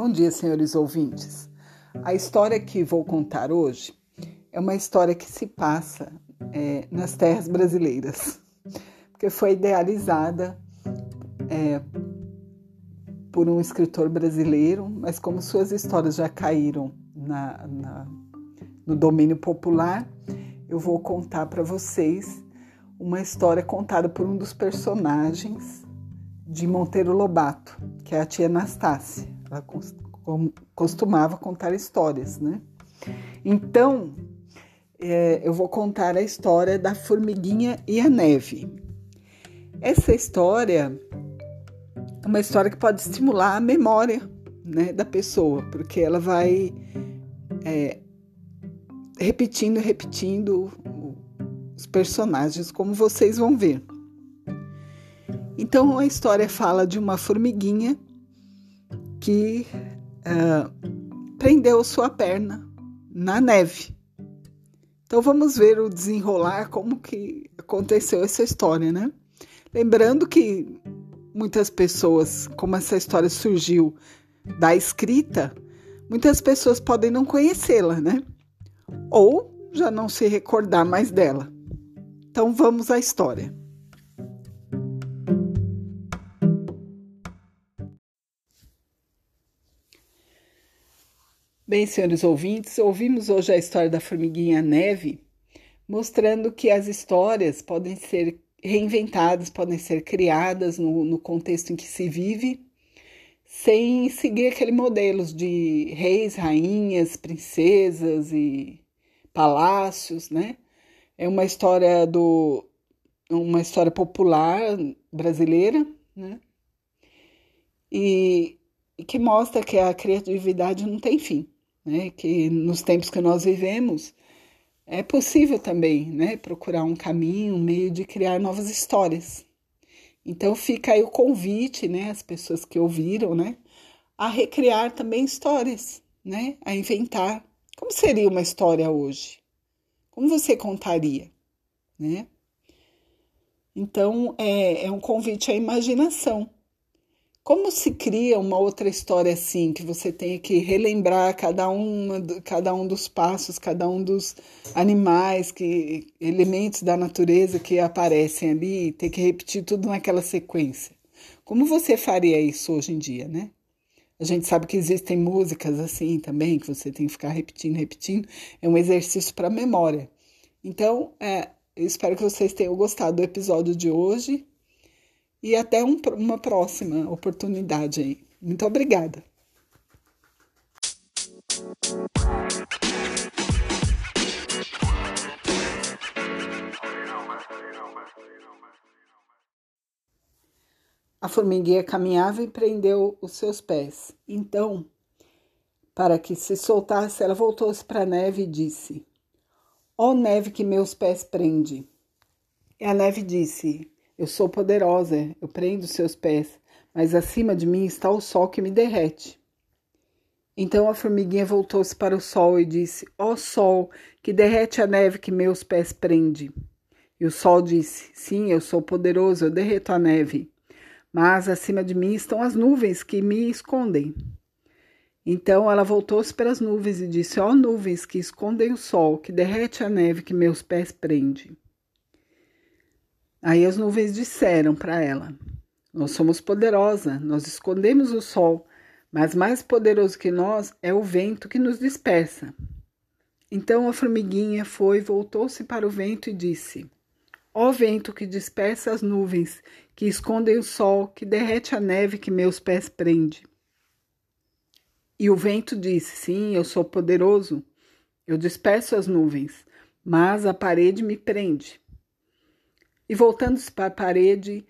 Bom dia, senhores ouvintes. A história que vou contar hoje é uma história que se passa é, nas terras brasileiras, porque foi idealizada é, por um escritor brasileiro, mas como suas histórias já caíram na, na, no domínio popular, eu vou contar para vocês uma história contada por um dos personagens de Monteiro Lobato, que é a tia Anastácia. Ela costumava contar histórias, né? Então, é, eu vou contar a história da formiguinha e a neve. Essa história é uma história que pode estimular a memória né, da pessoa, porque ela vai é, repetindo, repetindo os personagens, como vocês vão ver. Então a história fala de uma formiguinha que uh, prendeu sua perna na neve. Então vamos ver o desenrolar, como que aconteceu essa história, né? Lembrando que muitas pessoas, como essa história surgiu da escrita, muitas pessoas podem não conhecê-la, né? Ou já não se recordar mais dela. Então vamos à história. Bem, senhores ouvintes, ouvimos hoje a história da formiguinha neve, mostrando que as histórias podem ser reinventadas, podem ser criadas no, no contexto em que se vive, sem seguir aquele modelos de reis, rainhas, princesas e palácios, né? É uma história do uma história popular brasileira, né? E, e que mostra que a criatividade não tem fim né, que nos tempos que nós vivemos é possível também né, procurar um caminho, um meio de criar novas histórias. Então fica aí o convite, né, as pessoas que ouviram, né, a recriar também histórias, né, a inventar. Como seria uma história hoje? Como você contaria, né? Então é, é um convite à imaginação como se cria uma outra história assim, que você tem que relembrar cada, uma, cada um dos passos, cada um dos animais, que elementos da natureza que aparecem ali, e ter que repetir tudo naquela sequência? Como você faria isso hoje em dia, né? A gente sabe que existem músicas assim também, que você tem que ficar repetindo, repetindo. É um exercício para a memória. Então, é, eu espero que vocês tenham gostado do episódio de hoje e até um, uma próxima oportunidade aí. Muito obrigada. A formiguinha caminhava e prendeu os seus pés. Então, para que se soltasse, ela voltou-se para a neve e disse: Ó oh, neve que meus pés prende. E a neve disse: eu sou poderosa, eu prendo seus pés, mas acima de mim está o sol que me derrete. Então a formiguinha voltou-se para o sol e disse: Ó oh, sol, que derrete a neve que meus pés prende. E o sol disse: Sim, eu sou poderoso, eu derreto a neve. Mas acima de mim estão as nuvens que me escondem. Então ela voltou-se para as nuvens e disse: Ó oh, nuvens que escondem o sol, que derrete a neve que meus pés prende. Aí as nuvens disseram para ela: Nós somos poderosa, nós escondemos o sol, mas mais poderoso que nós é o vento que nos dispersa. Então a formiguinha foi, voltou-se para o vento e disse: Ó vento que dispersa as nuvens, que escondem o sol, que derrete a neve que meus pés prende. E o vento disse: Sim, eu sou poderoso, eu disperso as nuvens, mas a parede me prende. E voltando-se para a parede,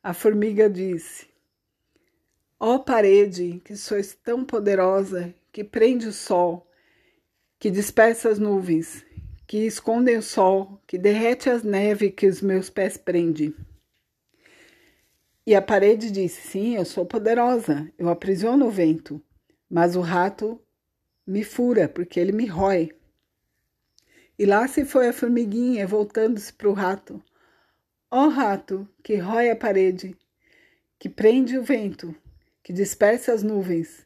a formiga disse: Ó oh, parede, que sois tão poderosa, que prende o sol, que dispersa as nuvens, que esconde o sol, que derrete as neves que os meus pés prende. E a parede disse: Sim, eu sou poderosa, eu aprisiono o vento, mas o rato me fura, porque ele me rói. E lá se foi a formiguinha, voltando-se para o rato. Ó rato, que rói a parede, que prende o vento, que dispersa as nuvens,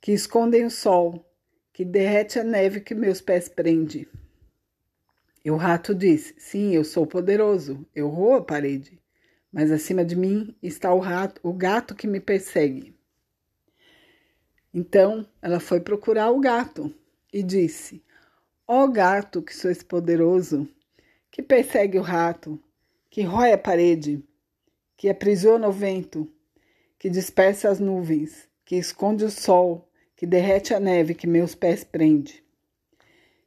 que escondem o sol, que derrete a neve que meus pés prende. E o rato disse: Sim, eu sou poderoso, eu roo a parede, mas acima de mim está o rato, o gato que me persegue. Então ela foi procurar o gato e disse: Ó oh, gato que sois poderoso, que persegue o rato, que rói a parede, que aprisiona o vento, que dispersa as nuvens, que esconde o sol, que derrete a neve que meus pés prende.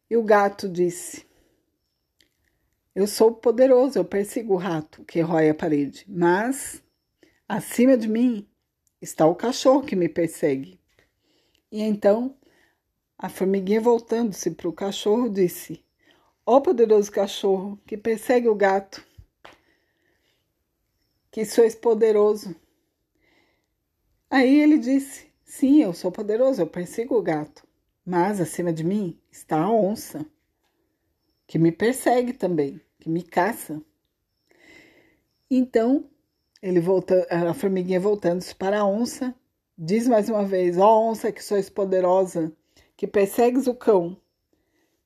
E o gato disse: Eu sou poderoso, eu persigo o rato que rói a parede, mas acima de mim está o cachorro que me persegue. E então a formiguinha, voltando-se para o cachorro, disse: Ó oh, poderoso cachorro que persegue o gato, que sois poderoso. Aí ele disse: Sim, eu sou poderoso, eu persigo o gato, mas acima de mim está a onça, que me persegue também, que me caça. Então, ele volta, a formiguinha voltando-se para a onça, diz mais uma vez: Ó oh, onça que sois poderosa, que persegues o cão,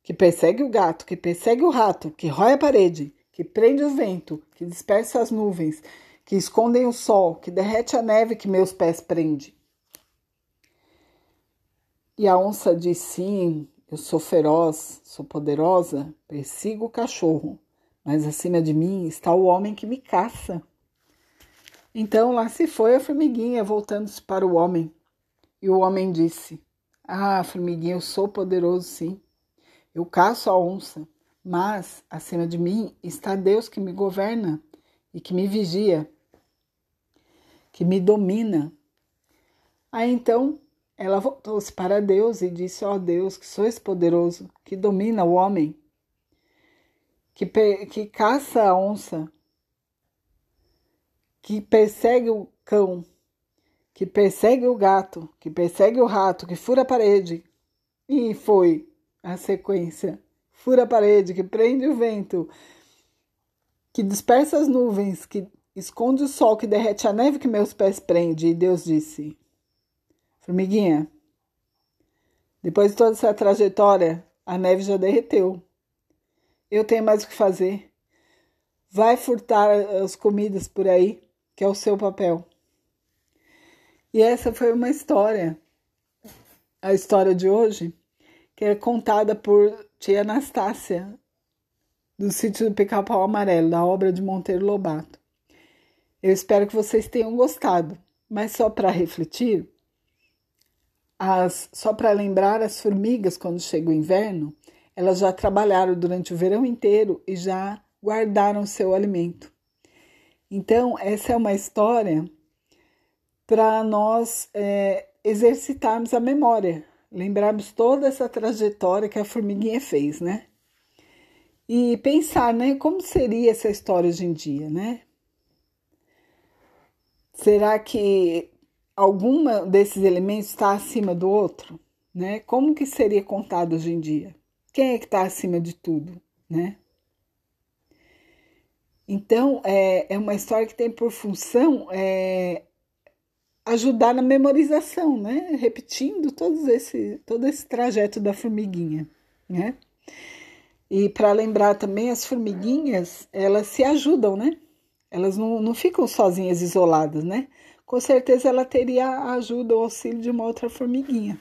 que persegue o gato, que persegue o rato, que rói a parede, que prende o vento, que dispersa as nuvens, que escondem o sol, que derrete a neve que meus pés prende. E a onça diz: Sim, eu sou feroz, sou poderosa, persigo o cachorro, mas acima de mim está o homem que me caça. Então lá se foi a formiguinha, voltando-se para o homem. E o homem disse: Ah, formiguinha, eu sou poderoso, sim. Eu caço a onça, mas acima de mim está Deus que me governa e que me vigia que me domina. Aí então ela voltou-se para Deus e disse: Ó oh Deus, que sois poderoso, que domina o homem, que, que caça a onça, que persegue o cão, que persegue o gato, que persegue o rato, que fura a parede. E foi a sequência: fura a parede, que prende o vento, que dispersa as nuvens, que Esconde o sol que derrete a neve que meus pés prende. E Deus disse: Formiguinha, depois de toda essa trajetória, a neve já derreteu. Eu tenho mais o que fazer. Vai furtar as comidas por aí, que é o seu papel. E essa foi uma história, a história de hoje, que é contada por tia Anastácia, do sítio do Pica-Pau Amarelo, da obra de Monteiro Lobato. Eu espero que vocês tenham gostado, mas só para refletir, as, só para lembrar, as formigas, quando chega o inverno, elas já trabalharam durante o verão inteiro e já guardaram seu alimento. Então, essa é uma história para nós é, exercitarmos a memória, lembrarmos toda essa trajetória que a formiguinha fez, né? E pensar, né, como seria essa história hoje em dia, né? Será que alguma desses elementos está acima do outro? Né? Como que seria contado hoje em dia? Quem é que está acima de tudo? Né? Então, é, é uma história que tem por função é, ajudar na memorização, né? Repetindo todo esse, todo esse trajeto da formiguinha, né? E para lembrar também, as formiguinhas, elas se ajudam, né? Elas não, não ficam sozinhas, isoladas, né? Com certeza ela teria a ajuda, o auxílio de uma outra formiguinha.